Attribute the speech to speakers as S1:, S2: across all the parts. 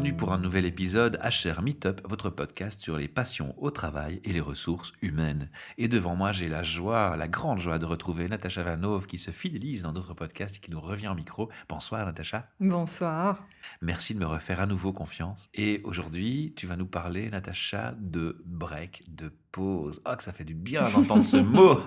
S1: Bienvenue pour un nouvel épisode HR Meetup, votre podcast sur les passions au travail et les ressources humaines. Et devant moi, j'ai la joie, la grande joie de retrouver Natacha Vanov qui se fidélise dans d'autres podcasts et qui nous revient au micro. Bonsoir Natacha.
S2: Bonsoir.
S1: Merci de me refaire à nouveau confiance. Et aujourd'hui, tu vas nous parler, Natacha, de break, de pause. Ah, que ça fait du bien d'entendre ce mot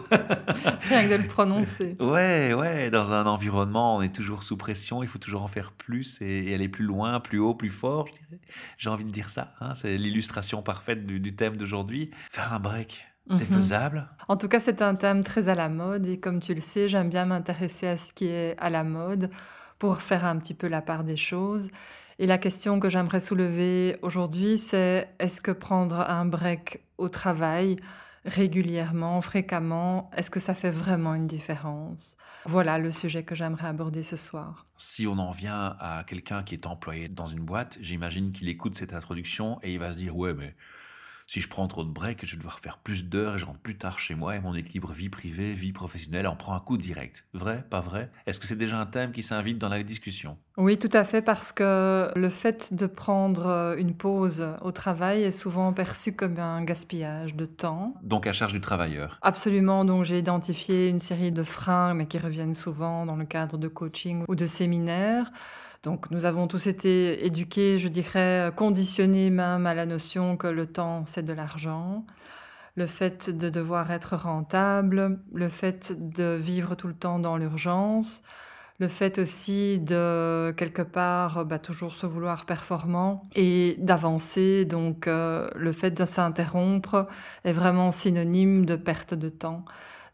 S2: Rien que de le prononcer.
S1: Ouais, ouais, dans un environnement, on est toujours sous pression, il faut toujours en faire plus et, aller plus loin, plus haut, plus fort, je dirais. J'ai envie de dire ça, hein, c'est l'illustration parfaite du, thème d'aujourd'hui. Faire un break, c'est mhm. faisable?
S2: En tout cas, c'est un thème très à la mode et comme tu le sais, j'aime bien m'intéresser à ce qui est à la mode pour faire un petit peu la part des choses. Et la question que j'aimerais soulever aujourd'hui, c'est est-ce que prendre un break au travail régulièrement, fréquemment, est-ce que ça fait vraiment une différence? Voilà le sujet que j'aimerais aborder ce soir.
S1: Si on en vient à quelqu'un qui est employé dans une boîte, j'imagine qu'il écoute cette introduction et il va se dire ouais mais si je prends trop de breaks, je vais devoir faire plus d'heures et je rentre plus tard chez moi et mon équilibre vie privée, vie professionnelle en prend un coup direct. Vrai, pas vrai? Est-ce que c'est déjà un thème qui s'invite dans la discussion?
S2: Oui, tout à fait, parce que le fait de prendre euh, une pause au travail est souvent perçu comme un gaspillage de temps.
S1: Donc à charge du travailleur
S2: Absolument, donc j'ai identifié une série de freins, mais qui reviennent souvent dans le cadre de coaching ou de séminaires. Donc nous avons tous été éduqués, je dirais, conditionnés même à la notion que le temps, c'est de l'argent, le fait de devoir être rentable, le fait de vivre tout le temps dans l'urgence, le fait aussi de quelque part bah, toujours se vouloir performant et d'avancer. Donc euh, le fait de s'interrompre est vraiment synonyme de perte de temps.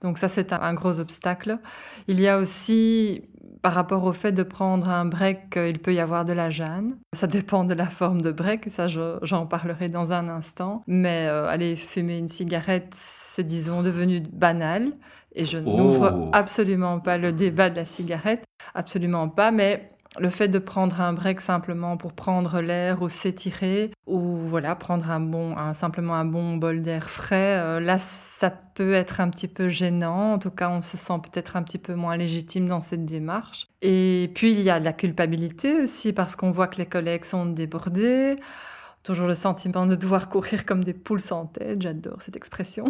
S2: Donc ça, c'est un, gros obstacle. Il y a aussi, par rapport au fait de prendre un break, il peut y avoir de la gêne. Ça dépend de la forme de break, ça j'en parlerai dans un instant. Mais euh, aller fumer une cigarette, c'est disons devenu banal. Et je n'ouvre oh. absolument pas le débat de la cigarette, absolument pas. Mais le fait de prendre un break simplement pour prendre l'air ou s'étirer ou voilà prendre un bon simplement un bon bol d'air frais euh, là ça peut être un petit peu gênant. En tout cas on se sent peut-être un petit peu moins légitime dans cette démarche. Et puis il y a la culpabilité aussi parce qu'on voit que les collègues sont débordés toujours le sentiment de devoir courir comme des poules sans tête, j'adore cette expression.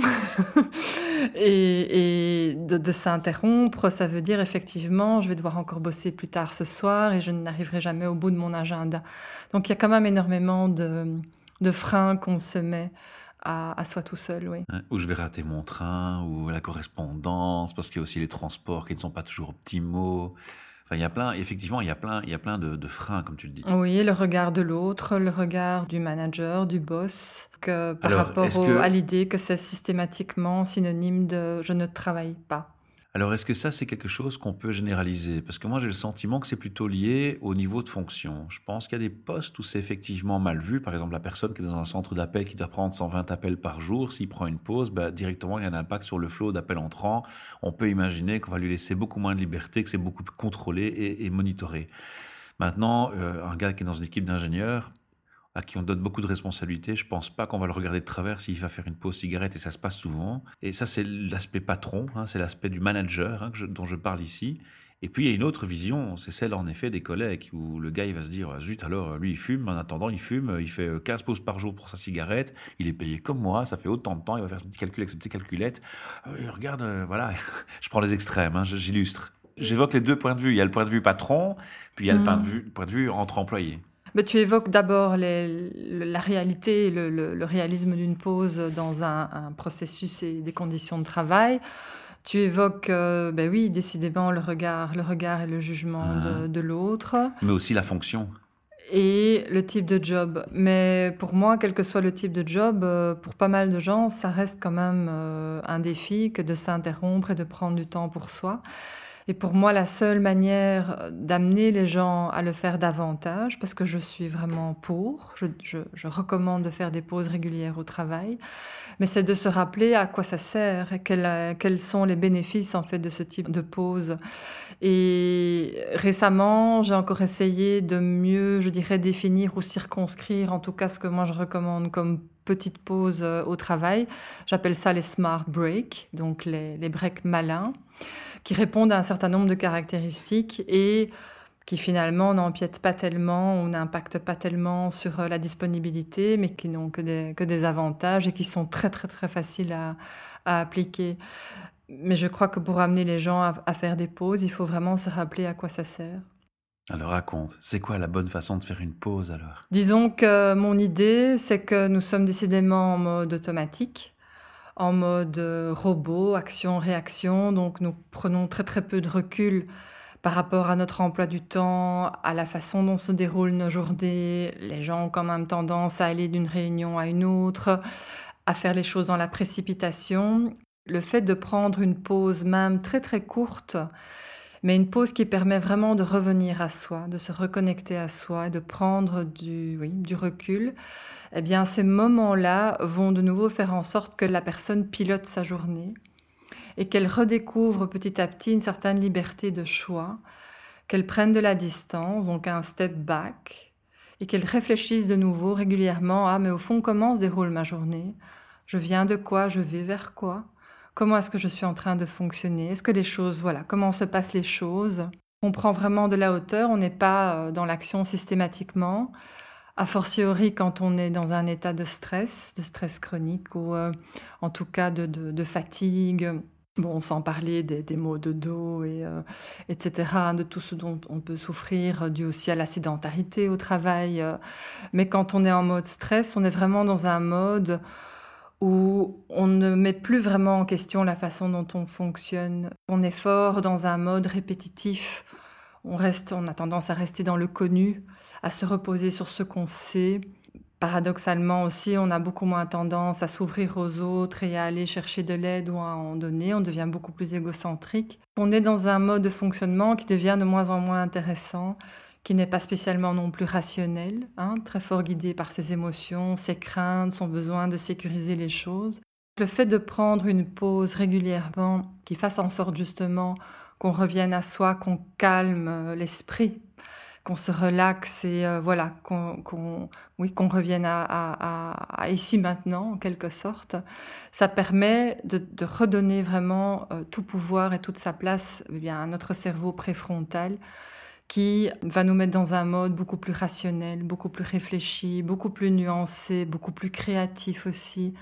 S2: et, de, s'interrompre, ça veut dire effectivement, je vais devoir encore bosser plus tard ce soir et je n'arriverai jamais au bout de mon agenda. Donc il y a quand même énormément de, freins qu'on se met à, soi tout seul, oui.
S1: Ou je vais rater mon train, ou la correspondance, parce qu'il y a aussi les transports qui ne sont pas toujours optimaux il y a plein, effectivement, il y a plein, il y a plein de, freins, comme tu le dis.
S2: Oui, le regard de l'autre, le regard du manager, du boss, que par rapport à l'idée que c'est systématiquement synonyme de je ne travaille pas.
S1: Alors, est-ce que ça, c'est quelque chose qu'on peut généraliser? Parce que moi, j'ai le sentiment que c'est plutôt lié au niveau de fonction. Je pense qu'il y a des postes où c'est effectivement mal vu. Par exemple, la personne qui est dans un centre d'appel qui doit prendre 120 appels par jour, s'il prend une pause, bah, directement, il y a un impact sur le flot d'appels entrants. On peut imaginer qu'on va lui laisser beaucoup moins de liberté, que c'est beaucoup plus contrôlé et, monitoré. Maintenant, euh, un gars qui est dans une équipe d'ingénieurs, à qui on donne beaucoup de responsabilités. Je pense pas qu'on va le regarder de travers s'il va faire une pause cigarette et ça se passe souvent. Et ça, c'est l'aspect patron, hein, c'est l'aspect du manager hein, dont je parle ici. Et puis il y a une autre vision, c'est celle en effet des collègues où le gars il va se dire zut alors lui il fume, en attendant il fume, il fait 15 pauses par jour pour sa cigarette, il est payé comme moi, ça fait autant de temps, il va faire son petit calcul avec ses petites calculettes. Euh, regarde, euh, voilà, je prends les extrêmes, hein, j'illustre. J'évoque les deux points de vue. Il y a le point de vue patron, puis il y a le point de vue, point de vue entre employés.
S2: Mais tu évoques d'abord la réalité, le, le, réalisme d'une pause dans un, processus et des conditions de travail. Tu évoques, euh, ben oui, décidément le regard, le regard et le jugement de, ah. l'autre.
S1: Mais aussi la fonction.
S2: Et le type de job. Mais pour moi, quel que soit le type de job, euh, pour pas mal de gens, ça reste quand même euh, un défi que de s'interrompre et de prendre du temps pour soi. Et pour moi, la seule manière d'amener les gens à le faire davantage, parce que je suis vraiment pour, je, recommande de faire des pauses régulières au travail, mais c'est de se rappeler à quoi ça sert et quels, sont les bénéfices en fait de ce type de pause. Et récemment, j'ai encore essayé de mieux, je dirais, définir ou circonscrire, en tout cas ce que moi je recommande comme petite pause euh, au travail. J'appelle ça les smart breaks, donc les breaks malins qui répondent à un certain nombre de caractéristiques et qui finalement n'empiètent pas tellement ou n'impactent pas tellement sur la disponibilité, mais qui n'ont que des, que des avantages et qui sont très très très faciles à, à appliquer. Mais je crois que pour amener les gens à, faire des pauses, il faut vraiment se rappeler à quoi ça sert.
S1: Alors raconte, c'est quoi la bonne façon de faire une pause alors?
S2: Disons que mon idée, c'est que nous sommes décidément en mode automatique, en mode robot, action-réaction, donc nous prenons très très peu de recul par rapport à notre emploi du temps, à la façon dont se déroulent nos journées. Les gens ont quand même tendance à aller d'une réunion à une autre, à faire les choses dans la précipitation le fait de prendre une pause même très très courte, mais une pause qui permet vraiment de revenir à soi, de se reconnecter à soi et de prendre du, recul, eh bien ces moments-là vont de nouveau faire en sorte que la personne pilote sa journée et qu'elle redécouvre petit à petit une certaine liberté de choix, qu'elle prenne de la distance, donc un step back, et qu'elle réfléchisse de nouveau régulièrement à mais au fond comment se déroule ma journée? Je viens de quoi? Je vais vers quoi? Comment est-ce que je suis en train de fonctionner? Est-ce que les choses, voilà, comment se passent les choses? On prend vraiment de la hauteur, on n'est pas euh, dans l'action systématiquement. A fortiori quand on est dans un état de stress, de stress chronique ou euh, en tout cas de, fatigue. Bon, sans parler des, maux de dos, et, euh, etc., de tout ce dont on peut souffrir dû aussi à la sédentarité au travail. Mais quand on est en mode stress, on est vraiment dans un mode où on ne met plus vraiment en question la façon dont on fonctionne. On est fort dans un mode répétitif. On reste, on a tendance à rester dans le connu, à se reposer sur ce qu'on sait. Paradoxalement aussi, on a beaucoup moins tendance à s'ouvrir aux autres et à aller chercher de l'aide ou à en donner. On devient beaucoup plus égocentrique. On est dans un mode de fonctionnement qui devient de moins en moins intéressant qui n'est pas spécialement non plus rationnel, hein, très fort guidé par ses émotions, ses craintes, son besoin de sécuriser les choses. Le fait de prendre une pause régulièrement qui fasse en sorte justement qu'on revienne à soi, qu'on calme euh, l'esprit, qu'on se relaxe et euh, voilà, qu'on revienne à, ici maintenant en quelque sorte, ça permet de, redonner vraiment euh, tout pouvoir et toute sa place eh à notre cerveau préfrontal qui va nous mettre dans un mode beaucoup plus rationnel, beaucoup plus réfléchi, beaucoup plus nuancé, beaucoup plus créatif aussi,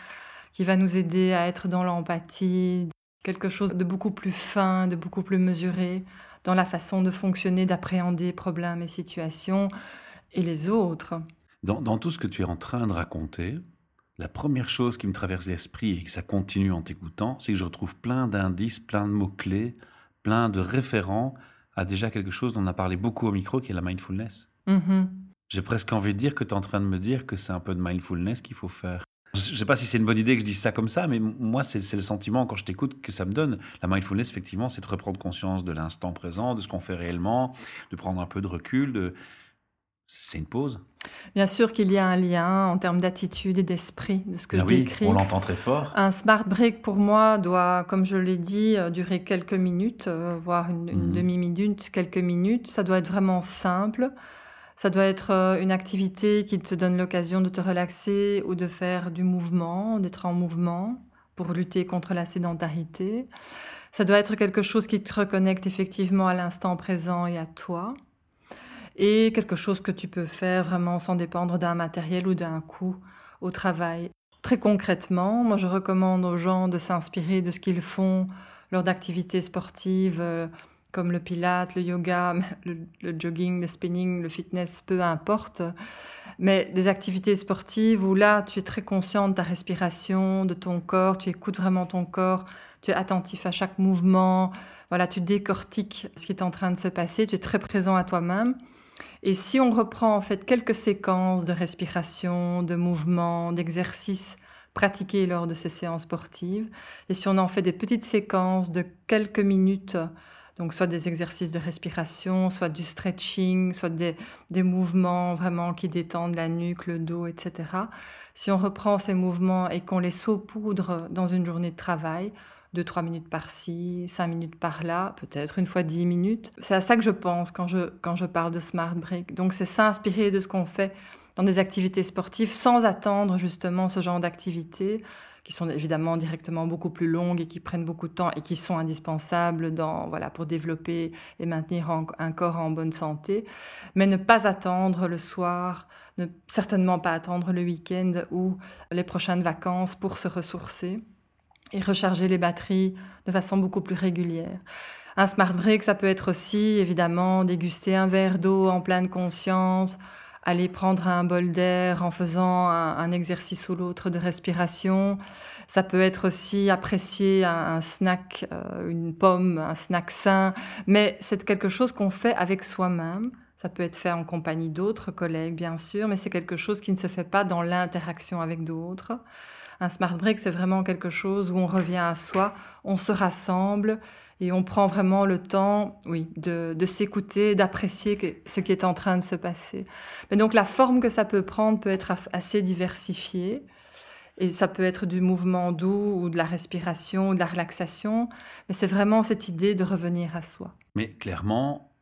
S2: qui va nous aider à être dans l'empathie, quelque chose de beaucoup plus fin, de beaucoup plus mesuré dans la façon de fonctionner, d'appréhender problèmes et situations et les autres.
S1: Dans, tout ce que tu es en train de raconter, la première chose qui me traverse l'esprit et que ça continue en t'écoutant, c'est que je retrouve plein d'indices, plein de mots-clés, plein de référents a déjà quelque chose dont on a parlé beaucoup au micro, qui est la mindfulness. Mm-hmm. J'ai presque envie de dire que tu es en train de me dire que c'est un peu de mindfulness qu'il faut faire. Je ne sais pas si c'est une bonne idée que je dise ça comme ça, mais moi, c'est le sentiment, quand je t'écoute, que ça me donne. La mindfulness, effectivement, c'est de reprendre conscience de l'instant présent, de ce qu'on fait réellement, de prendre un peu de recul, de, c'est une pause.
S2: Bien sûr qu'il y a un lien en termes d'attitude et d'esprit de ce que ah je décris.
S1: On l'entend très fort.
S2: Un smart break pour moi doit, comme je l'ai dit, euh, durer quelques minutes, euh, voire une, mhm. demi-minute, quelques minutes. Ça doit être vraiment simple. Ça doit être euh, une activité qui te donne l'occasion de te relaxer ou de faire du mouvement, d'être en mouvement pour lutter contre la sédentarité. Ça doit être quelque chose qui te reconnecte effectivement à l'instant présent et à toi et quelque chose que tu peux faire vraiment sans dépendre d'un matériel ou d'un coût au travail. Très concrètement, moi je recommande aux gens de s'inspirer de ce qu'ils font lors d'activités sportives euh, comme le pilate, le yoga, le, jogging, le spinning, le fitness, peu importe. Mais des activités sportives où là, tu es très conscient de ta respiration, de ton corps, tu écoutes vraiment ton corps, tu es attentif à chaque mouvement, voilà, tu décortiques ce qui est en train de se passer, tu es très présent à toi-même. Et si on reprend en fait quelques séquences de respiration, de mouvement, d'exercices pratiqués lors de ces séances sportives, et si on en fait des petites séquences de quelques minutes, donc soit des exercices de respiration, soit du stretching, soit des, des mouvements vraiment qui détendent la nuque, le dos, etc. Si on reprend ces mouvements et qu'on les saupoudre dans une journée de travail, 2-3 minutes par-ci, 5 minutes par-là, peut-être une fois 10 minutes. C'est à ça que je pense quand je, quand je parle de Smart Break. Donc c'est s'inspirer de ce qu'on fait dans des activités sportives sans attendre justement ce genre d'activité qui sont évidemment directement beaucoup plus longues et qui prennent beaucoup de temps et qui sont indispensables dans, voilà, pour développer et maintenir un corps en bonne santé. Mais ne pas attendre le soir, ne certainement pas attendre le week-end ou les prochaines vacances pour se ressourcer et recharger les batteries de façon beaucoup plus régulière. Un smart break, ça peut être aussi évidemment déguster un verre d'eau en pleine conscience, aller prendre un bol d'air en faisant un, exercice ou l'autre de respiration. Ça peut être aussi apprécier un, snack, euh, une pomme, un snack sain, mais c'est quelque chose qu'on fait avec soi-même. Ça peut être fait en compagnie d'autres collègues, bien sûr, mais c'est quelque chose qui ne se fait pas dans l'interaction avec d'autres. Un smart break, c'est vraiment quelque chose où on revient à soi, on se rassemble et on prend vraiment le temps, oui, de, s'écouter, d'apprécier ce qui est en train de se passer. Mais donc la forme que ça peut prendre peut être assez diversifiée. Et ça peut être du mouvement doux ou de la respiration ou de la relaxation. Mais c'est vraiment cette idée de revenir à soi.
S1: Mais clairement,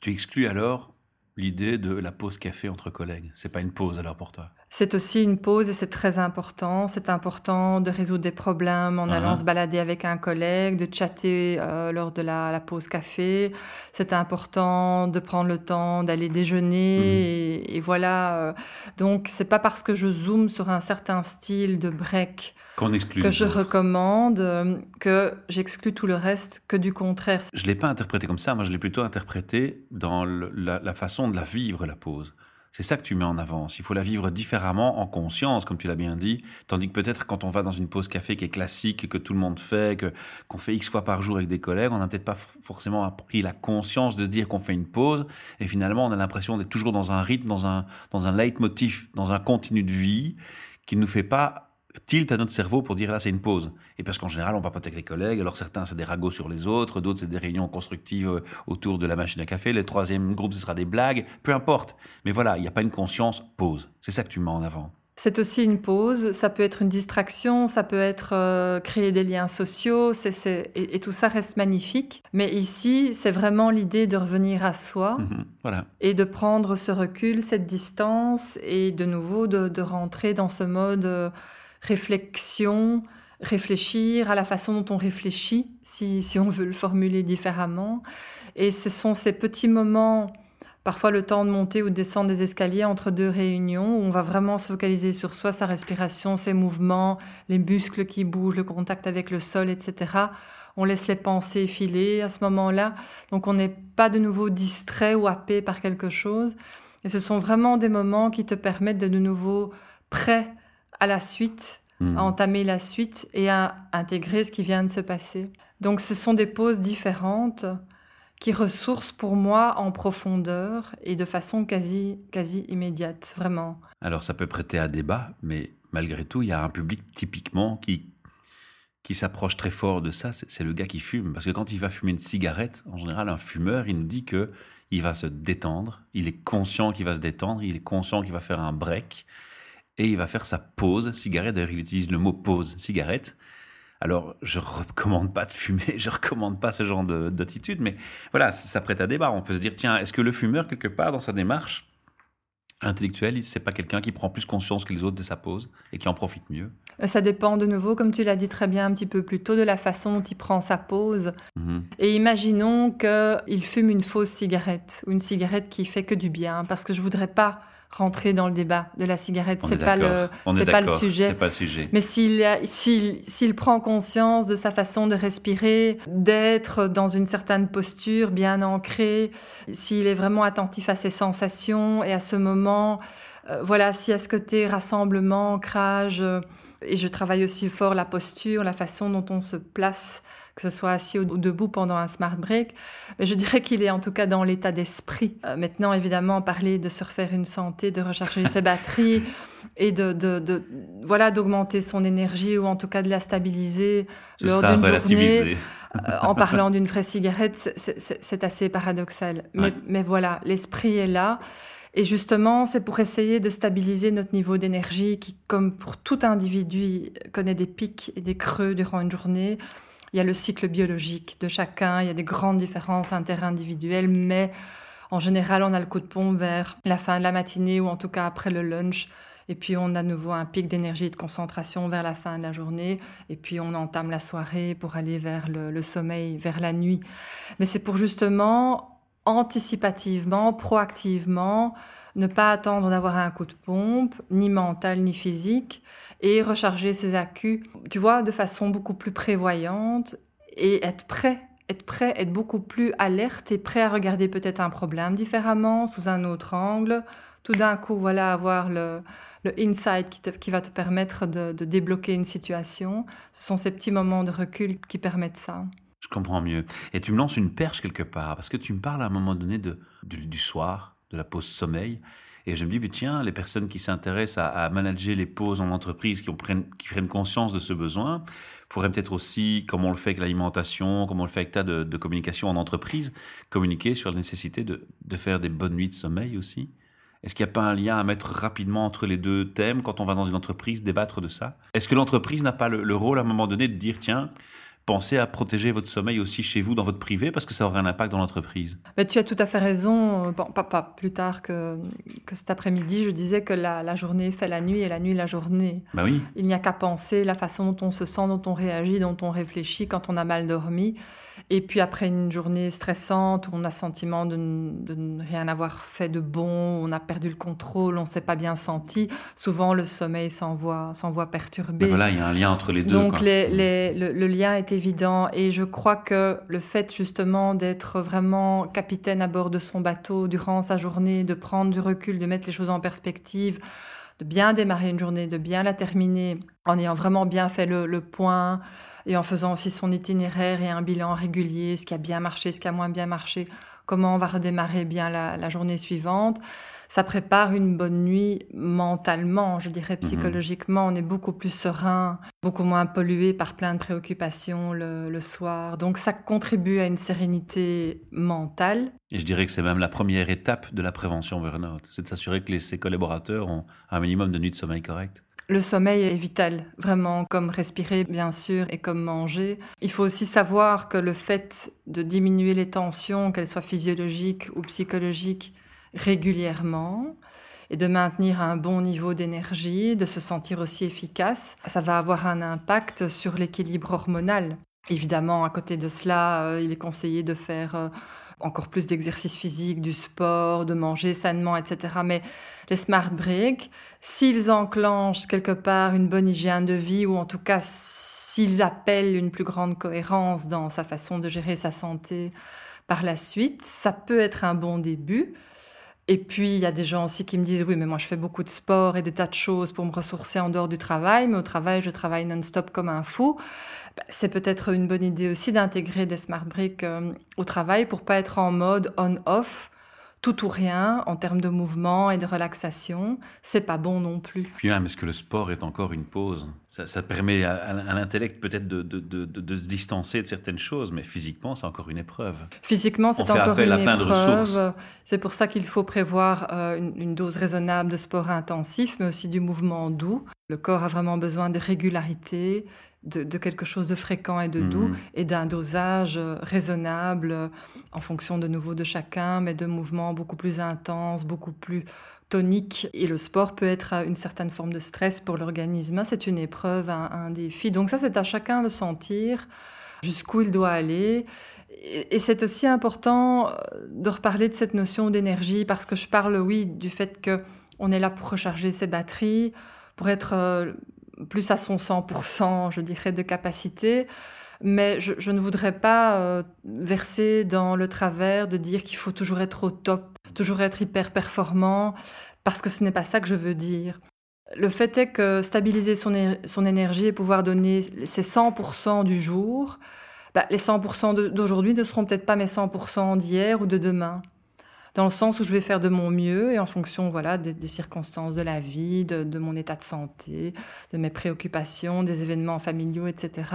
S1: tu exclus alors l'idée de la pause café entre collègues. C'est pas une pause alors pour toi?
S2: C'est aussi une pause et c'est très important. C'est important de résoudre des problèmes en allant uh-huh. se balader avec un collègue, de chatter euh, lors de la, pause café. C'est important de prendre le temps d'aller déjeuner. Mm-hmm. Et, voilà. Euh, donc, c'est pas parce que je zoome sur un certain style de break que je recommande euh, que j'exclus tout le reste, que du contraire.
S1: Je l'ai pas interprété comme ça. Moi, je l'ai plutôt interprété dans la façon de la vivre, la pause. C'est ça que tu mets en avance. Il faut la vivre différemment, en conscience, comme tu l'as bien dit. Tandis que peut-être quand on va dans une pause café qui est classique, que tout le monde fait, que qu'on fait X fois par jour avec des collègues, on n'a peut-être pas forcément pris la conscience de se dire qu'on fait une pause. Et finalement, on a l'impression d'être toujours dans un rythme, dans un, dans un leitmotiv, dans un continu de vie qui ne nous fait pas tilt à notre cerveau pour dire là c'est une pause. Et parce qu'en général on papote avec les collègues, alors certains c'est des ragots sur les autres, d'autres c'est des réunions constructives euh, autour de la machine à café, le troisième groupe ce sera des blagues, peu importe. Mais voilà, il n'y a pas une conscience pause. C'est ça que tu mets en avant.
S2: C'est aussi une pause, ça peut être une distraction, ça peut être euh, créer des liens sociaux, et, tout ça reste magnifique. Mais ici, c'est vraiment l'idée de revenir à soi
S1: mhm, voilà.
S2: et de prendre ce recul, cette distance, et de nouveau de, rentrer dans ce mode... Euh, réflexion, réfléchir à la façon dont on réfléchit, si, on veut le formuler différemment. Et ce sont ces petits moments, parfois le temps de monter ou de descendre des escaliers entre deux réunions, où on va vraiment se focaliser sur soi, sa respiration, ses mouvements, les muscles qui bougent, le contact avec le sol, etc. On laisse les pensées filer à ce moment-là. Donc on n'est pas de nouveau distrait ou happé par quelque chose. Et ce sont vraiment des moments qui te permettent de de nouveau prêt à la suite, à hmm. entamer la suite et à intégrer ce qui vient de se passer. Donc ce sont des pauses différentes qui ressourcent pour moi en profondeur et de façon quasi, quasi immédiate, vraiment.
S1: Alors ça peut prêter à débat, mais malgré tout, il y a un public typiquement qui, qui s'approche très fort de ça, c'est le gars qui fume. Parce que quand il va fumer une cigarette, en général, un fumeur, il nous dit que il va se détendre, il est conscient qu'il va se détendre, il est conscient qu'il va faire un break, et il va faire sa pause cigarette. D'ailleurs, il utilise le mot pause cigarette. Alors, je recommande pas de fumer, je recommande pas ce genre d'attitude, mais voilà, ça prête à débat. On peut se dire, tiens, est-ce que le fumeur, quelque part, dans sa démarche intellectuelle, c'est pas quelqu'un qui prend plus conscience que les autres de sa pause et qui en profite mieux?
S2: Ça dépend de nouveau, comme tu l'as dit très bien un petit peu plus tôt, de la façon dont il prend sa pause. Mhm. Et imaginons qu'il fume une fausse cigarette ou une cigarette qui fait que du bien, parce que je voudrais pas rentrer dans le débat de la cigarette. C'est pas le, c'est pas le sujet.
S1: C'est pas le sujet.
S2: Mais s'il, s'il, s'il prend conscience de sa façon de respirer, d'être dans une certaine posture bien ancrée, s'il est vraiment attentif à ses sensations et à ce moment, euh, voilà, si à ce côté rassemblement, ancrage, euh, et je travaille aussi fort la posture, la façon dont on se place que ce soit assis ou debout pendant un smart break. Mais je dirais qu'il est en tout cas dans l'état d'esprit. Euh, maintenant, évidemment, parler de se refaire une santé, de recharger ses batteries et de, de, voilà d'augmenter son énergie ou en tout cas de la stabiliser lors d'une journée. Euh, en parlant d'une vraie cigarette, c'est assez paradoxal. Mais, mais voilà, l'esprit est là. Et justement, c'est pour essayer de stabiliser notre niveau d'énergie qui, comme pour tout individu, connaît des pics et des creux durant une journée. Il y a le cycle biologique de chacun, il y a des grandes différences interindividuelles, mais en général, on a le coup de pompe vers la fin de la matinée ou en tout cas après le lunch. Et puis on a de nouveau un pic d'énergie et de concentration vers la fin de la journée. Et puis on entame la soirée pour aller vers le, sommeil, vers la nuit. Mais c'est pour justement anticipativement, proactivement, ne pas attendre d'avoir un coup de pompe, ni mental ni physique, et recharger ses accus, tu vois, de façon beaucoup plus prévoyante et être prêt être prêt, être beaucoup plus alerte et prêt à regarder peut-être un problème différemment, sous un autre angle. Tout d'un coup, voilà, avoir le, le insight qui, qui, va te permettre de, débloquer une situation. Ce sont ces petits moments de recul qui permettent ça.
S1: Je comprends mieux. Et tu me lances une perche quelque part, parce que tu me parles à un moment donné de, du soir, de la pause sommeil. Et je me dis, tiens, les personnes qui s'intéressent à, manager les pauses en entreprise, qui, prennent, qui prennent conscience de ce besoin, pourraient peut-être aussi, comme on le fait avec l'alimentation, comme on le fait avec tas de, de communication en entreprise, communiquer sur la nécessité de, de faire des bonnes nuits de sommeil aussi. Est-ce qu'il n'y a pas un lien à mettre rapidement entre les deux thèmes quand on va dans une entreprise débattre de ça? Est-ce que l'entreprise n'a pas le, rôle à un moment donné de dire, tiens, pensez à protéger votre sommeil aussi chez vous, dans votre privé, parce que ça aura un impact dans l'entreprise.
S2: Mais tu as tout à fait raison. Bon, pas, plus tard que, que cet après-midi, je disais que la, journée fait la nuit et la nuit la journée.
S1: Bah oui.
S2: Il n'y a qu'à penser la façon dont on se sent, dont on réagit, dont on réfléchit quand on a mal dormi. Et puis après une journée stressante où on a sentiment de, ne rien avoir fait de bon, on a perdu le contrôle, on ne s'est pas bien senti, souvent le sommeil s'envoie perturbé.
S1: voilà, il y a un lien entre les deux.
S2: Donc le, le, lien est évident et je crois que le fait justement d'être vraiment capitaine à bord de son bateau durant sa journée, de prendre du recul, de mettre les choses en perspective, de bien démarrer une journée, de bien la terminer en ayant vraiment bien fait le, le point, et en faisant aussi son itinéraire et un bilan régulier, ce qui a bien marché, ce qui a moins bien marché, comment on va redémarrer bien la, journée suivante. Ça prépare une bonne nuit mentalement, je dirais mhm. psychologiquement. On est beaucoup plus serein, beaucoup moins pollué par plein de préoccupations le, soir. Donc ça contribue à une sérénité mentale.
S1: Et je dirais que c'est même la première étape de la prévention burn-out. C'est de s'assurer que les, ses collaborateurs ont un minimum de nuits de sommeil correct.
S2: Le sommeil est vital, vraiment, comme respirer, bien sûr, et comme manger. Il faut aussi savoir que le fait de diminuer les tensions, qu'elles soient physiologiques ou psychologiques, régulièrement, et de maintenir un bon niveau d'énergie, de se sentir aussi efficace, ça va avoir un impact sur l'équilibre hormonal. Évidemment, à côté de cela, euh, il est conseillé de faire euh, encore plus d'exercice physique, du sport, de manger sainement, etc. Mais les smart breaks, s'ils enclenchent quelque part une bonne hygiène de vie, ou en tout cas s'ils appellent une plus grande cohérence dans sa façon de gérer sa santé par la suite, ça peut être un bon début. Et puis, il y a des gens aussi qui me disent, oui, mais moi, je fais beaucoup de sport et des tas de choses pour me ressourcer en dehors du travail, mais au travail, je travaille non-stop comme un fou. Bah, c'est peut-être une bonne idée aussi d'intégrer des smart breaks euh, au travail pour pas être en mode on-off tout ou rien en termes de mouvement et de relaxation, c'est pas bon non plus.
S1: Puis même, est-ce que le sport est encore une pause? Ça, permet à, l'intellect peut-être de, de, se distancer de certaines choses, mais physiquement, c'est encore une épreuve.
S2: Physiquement, c'est encore une épreuve. C'est pour ça qu'il faut prévoir euh, une, une, dose raisonnable de sport intensif, mais aussi du mouvement doux. Le corps a vraiment besoin de régularité, de, quelque chose de fréquent et de doux mhm. et d'un dosage euh, raisonnable euh, en fonction de nouveau de chacun, mais de mouvements beaucoup plus intenses, beaucoup plus toniques. Et le sport peut être une certaine forme de stress pour l'organisme. C'est une épreuve, un, défi. Donc ça, c'est à chacun de sentir jusqu'où il doit aller. Et, c'est aussi important euh, de reparler de cette notion d'énergie parce que je parle, oui, du fait que on est là pour recharger ses batteries, pour être plus à son 100%, je dirais, de capacité. Mais je, ne voudrais pas euh, verser dans le travers de dire qu'il faut toujours être au top, toujours être hyper performant, parce que ce n'est pas ça que je veux dire. Le fait est que stabiliser son, son énergie et pouvoir donner ses 100% du jour, bah, les 100% d'aujourd'hui ne seront peut-être pas mes 100% d'hier ou de demain dans le sens où je vais faire de mon mieux et en fonction voilà, des, circonstances de la vie, de, mon état de santé, de mes préoccupations, des événements familiaux, etc.,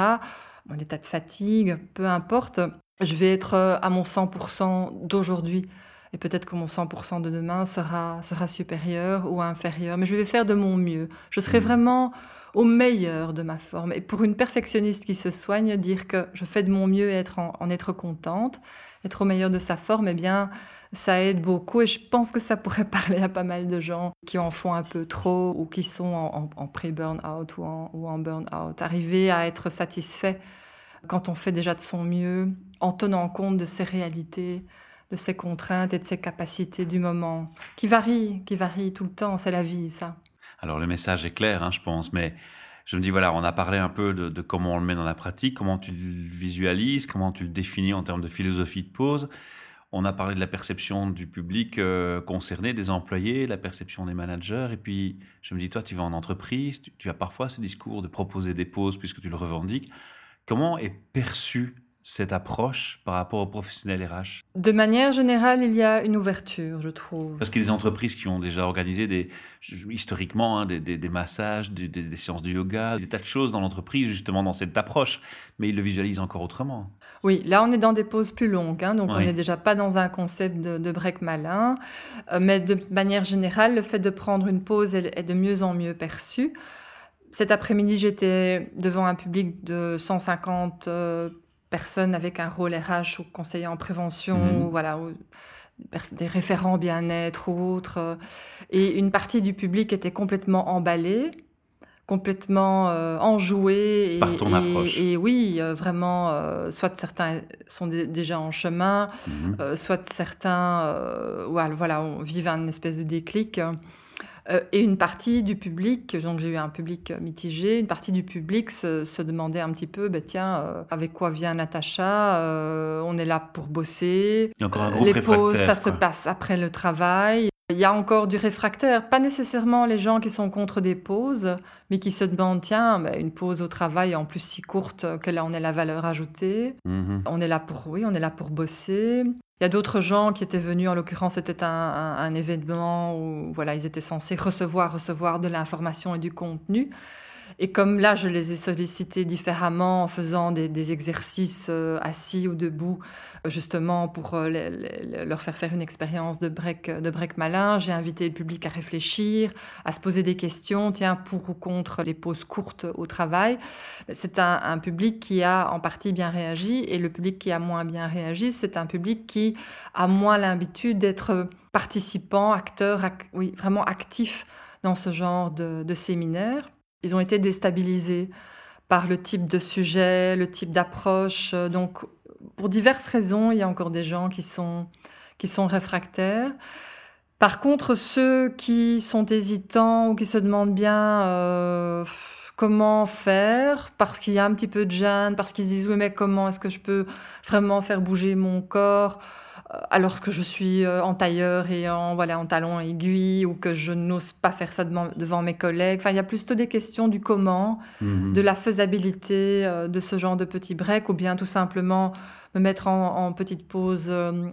S2: mon état de fatigue, peu importe, je vais être euh, à mon 100% d'aujourd'hui. Et peut-être que mon 100% de demain sera, sera supérieur ou inférieur, mais je vais faire de mon mieux. Je serai mmh. vraiment au meilleur de ma forme. Et pour une perfectionniste qui se soigne, dire que je fais de mon mieux et être en, être contente, être au meilleur de sa forme, eh bien, ça aide beaucoup et je pense que ça pourrait parler à pas mal de gens qui en font un peu trop ou qui sont en, pré-burn-out ou en, ou en burn-out. Arriver à être satisfait quand on fait déjà de son mieux, en tenant compte de ses réalités, de ses contraintes et de ses capacités du moment, qui varient, qui varient tout le temps, c'est la vie, ça.
S1: Alors le message est clair, hein, je pense, mais je me dis, voilà, on a parlé un peu de, comment on le met dans la pratique, comment tu le visualises, comment tu le définis en termes de philosophie de pause. On a parlé de la perception du public euh, concerné, des employés, la perception des managers. Et puis, je me dis, toi, tu vas en entreprise, tu as parfois ce discours de proposer des pauses puisque tu le revendiques. Comment est perçu cette approche par rapport aux professionnels RH
S2: De manière générale, il y a une ouverture, je trouve.
S1: Parce qu'il y a des entreprises qui ont déjà organisé des, historiquement hein, des, des, massages, des, des, séances de yoga, des tas de choses dans l'entreprise, justement dans cette approche, mais ils le visualisent encore autrement.
S2: Oui, là on est dans des pauses plus longues, hein, donc on n'est déjà pas dans un concept de, break malin, euh, mais de manière générale, le fait de prendre une pause est, de mieux en mieux perçu. Cet après-midi, j'étais devant un public de 150 personnes avec un rôle RH ou conseiller en prévention, mhm. ou voilà, des référents bien-être ou autres. Et une partie du public était complètement emballée, complètement euh, enjouée.
S1: Et, Par ton approche.
S2: Et, oui, euh, vraiment, euh, soit certains sont déjà en chemin, mhm. soit certains voilà, voilà, vivent un espèce de déclic. Euh, et une partie du public, donc j'ai eu un public mitigé, une partie du public se, demandait un petit peu, ben tiens, euh, avec quoi vient Natacha euh, On est là pour bosser.
S1: Il y a encore un gros
S2: Les pauses, ça se passe après le travail. Il y a encore du réfractaire, pas nécessairement les gens qui sont contre des pauses, mais qui se demandent, tiens, ben, une pause au travail en plus si courte, quelle en est la valeur ajoutée? Mhm. On est là pour, oui, on est là pour bosser. Il y a d'autres gens qui étaient venus, en l'occurrence c'était un, événement où voilà, ils étaient censés recevoir, recevoir de l'information et du contenu. Et comme là, je les ai sollicités différemment en faisant des, exercices euh, assis ou debout, euh, justement pour euh, leur faire faire une expérience de break, malin, j'ai invité le public à réfléchir, à se poser des questions, tiens, pour ou contre les pauses courtes au travail. C'est un, public qui a en partie bien réagi et le public qui a moins bien réagi, c'est un public qui a moins l'habitude d'être participant, acteur, oui, vraiment actif dans ce genre de séminaire. Ils ont été déstabilisés par le type de sujet, le type d'approche. Donc, pour diverses raisons, il y a encore des gens qui sont, qui sont réfractaires. Par contre, ceux qui sont hésitants ou qui se demandent bien euh, comment faire, parce qu'il y a un petit peu de gêne, parce qu'ils se disent oui mais comment est-ce que je peux vraiment faire bouger mon corps? Alors que je suis euh, en tailleur et en, voilà, en talon aiguille ou que je n'ose pas faire ça devant, mes collègues. Enfin, il y a plutôt des questions du comment, mhm. de la faisabilité euh, de ce genre de petit break ou bien tout simplement me mettre en, petite pause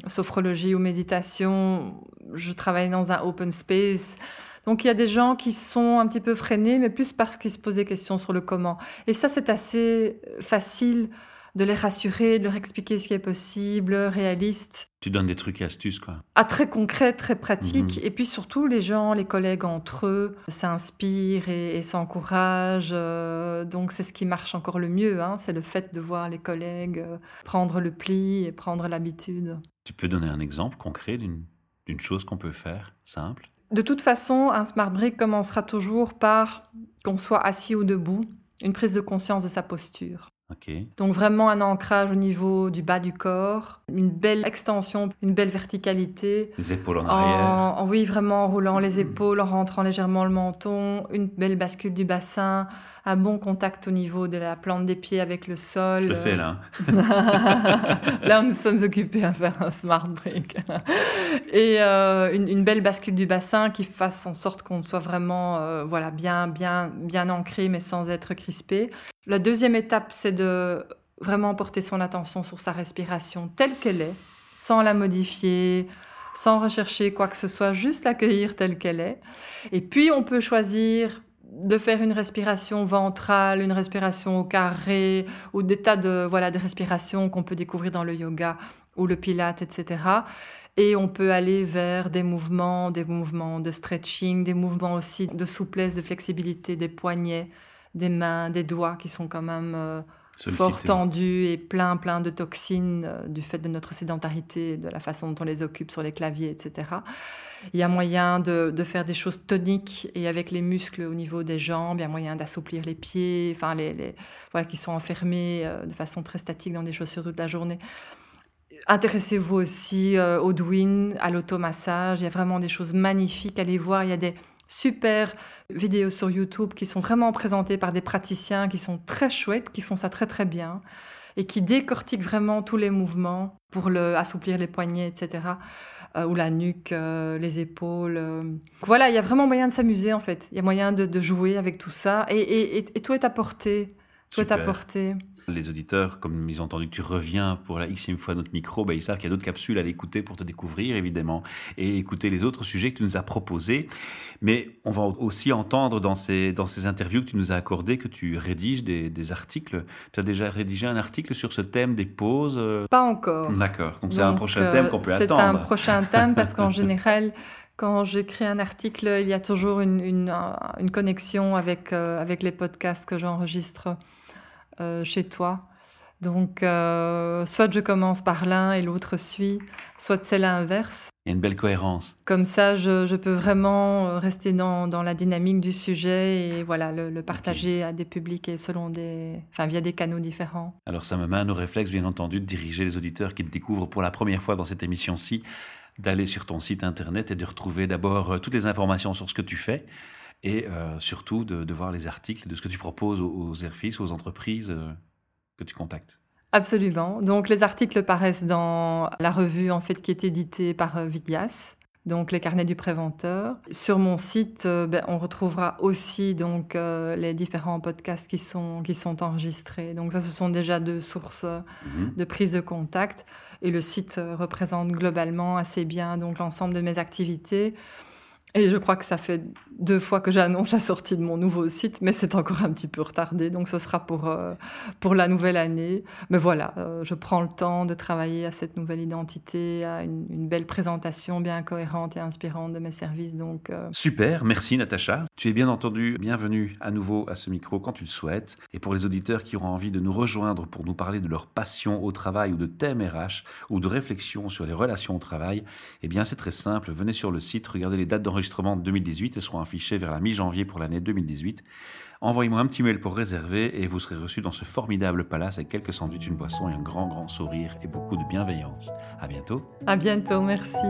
S2: sophrologie ou méditation. Je travaille dans un open space. Donc il y a des gens qui sont un petit peu freinés, mais plus parce qu'ils se posent des questions sur le comment. Et ça, c'est assez facile de les rassurer, de leur expliquer ce qui est possible, réaliste.
S1: Tu donnes des trucs et astuces, quoi.
S2: Ah, très concret, très pratique. Mhm. Et puis surtout, les gens, les collègues entre eux s'inspirent et, s'encouragent. Euh, donc c'est ce qui marche encore le mieux. Hein. C'est le fait de voir les collègues euh, prendre le pli et prendre l'habitude.
S1: Tu peux donner un exemple concret d'une chose qu'on peut faire, simple?
S2: De toute façon, un smart break commencera toujours par qu'on soit assis ou debout, une prise de conscience de sa posture. Donc vraiment un ancrage au niveau du bas du corps, une belle extension, une belle verticalité.
S1: Les épaules en arrière.
S2: oui, vraiment en roulant les épaules, en rentrant légèrement le menton, une belle bascule du bassin, un bon contact au niveau de la plante des pieds avec le sol.
S1: Je le fais là.
S2: là, nous sommes occupés à faire un smart break. Et euh, une, belle bascule du bassin qui fasse en sorte qu'on soit vraiment euh, voilà, bien, bien, bien ancré mais sans être crispé. La deuxième étape, c'est de vraiment porter son attention sur sa respiration telle qu'elle est, sans la modifier, sans rechercher quoi que ce soit, juste l'accueillir telle qu'elle est. Et puis, on peut choisir de faire une respiration ventrale, une respiration au carré, ou des tas de, voilà, de respirations qu'on peut découvrir dans le yoga ou le pilate, etc. Et on peut aller vers des mouvements, des mouvements de stretching, des mouvements aussi de souplesse, de flexibilité des poignets, des mains, des doigts qui sont quand même euh, fort tendus et plein, plein de toxines euh, du fait de notre sédentarité, de la façon dont on les occupe sur les claviers, etc. Il y a moyen de, faire des choses toniques et avec les muscles au niveau des jambes, il y a moyen d'assouplir les pieds, enfin les, voilà, qui sont enfermés euh, de façon très statique dans des chaussures toute la journée. Intéressez-vous aussi au Dwin, à l'automassage. Il y a vraiment des choses magnifiques. Allez voir, il y a des super vidéos sur YouTube qui sont vraiment présentées par des praticiens qui sont très chouettes, qui font ça très très bien et qui décortiquent vraiment tous les mouvements pour le, assouplir les poignets, etc. Euh, ou la nuque, euh, les épaules. Euh. Voilà, il y a vraiment moyen de s'amuser en fait. Il y a moyen de, jouer avec tout ça et, et tout est à portée. Tout est à portée.
S1: Les auditeurs, comme ils ont entendu que tu reviens pour la xème fois notre micro, ben, ils savent qu'il y a d'autres capsules à l'écouter pour te découvrir, évidemment, et écouter les autres sujets que tu nous as proposés. Mais on va aussi entendre dans ces, dans ces interviews que tu nous as accordées que tu rédiges des, articles. Tu as déjà rédigé un article sur ce thème des pauses euh?
S2: Pas encore.
S1: D'accord. Donc c'est un prochain thème qu'on peut attendre.
S2: C'est un prochain thème parce qu'en général, quand j'écris un article, il y a toujours une, une, connexion avec, euh, avec les podcasts que j'enregistre. Euh, chez toi. Donc, euh, soit je commence par l'un et l'autre suit, soit c'est l'inverse.
S1: Il y a une belle cohérence.
S2: Comme ça, je, peux vraiment euh, rester dans, la dynamique du sujet et voilà, le, partager à des publics et selon des, enfin, via des canaux différents.
S1: Alors, ça me met à nos réflexes, bien entendu, de diriger les auditeurs qui te découvrent pour la première fois dans cette émission-ci, d'aller sur ton site internet et de retrouver d'abord toutes les informations sur ce que tu fais et euh, surtout de, voir les articles de ce que tu proposes aux, aux aux entreprises euh, que tu contactes.
S2: Absolument. Donc les articles paraissent dans la revue en fait qui est éditée par euh, Vidias, donc les carnets du préventeur. Sur mon site, ben, on retrouvera aussi donc les différents podcasts qui sont qui sont enregistrés. Donc ça, ce sont déjà deux sources mhm. de prise de contact. Et le site représente globalement assez bien donc l'ensemble de mes activités. Et je crois que ça fait deux fois que j'annonce la sortie de mon nouveau site, mais c'est encore un petit peu retardé, donc ce sera pour, euh, pour la nouvelle année. Mais voilà, euh, je prends le temps de travailler à cette nouvelle identité, à une, belle présentation bien cohérente et inspirante de mes services. Donc,
S1: euh. Super, merci Natacha. Tu es bien entendu bienvenue à nouveau à ce micro quand tu le souhaites. Et pour les auditeurs qui auront envie de nous rejoindre pour nous parler de leur passion au travail ou de thèmes RH ou de réflexion sur les relations au travail, eh bien c'est très simple, venez sur le site, regardez les dates d'enregistrement de 2018, elles seront affiché vers la mi-janvier pour l'année 2018. Envoyez-moi un petit mail pour réserver et vous serez reçu dans ce formidable palace avec quelques sandwichs, une boisson et un grand, grand sourire et beaucoup de bienveillance. À bientôt.
S2: À bientôt, merci.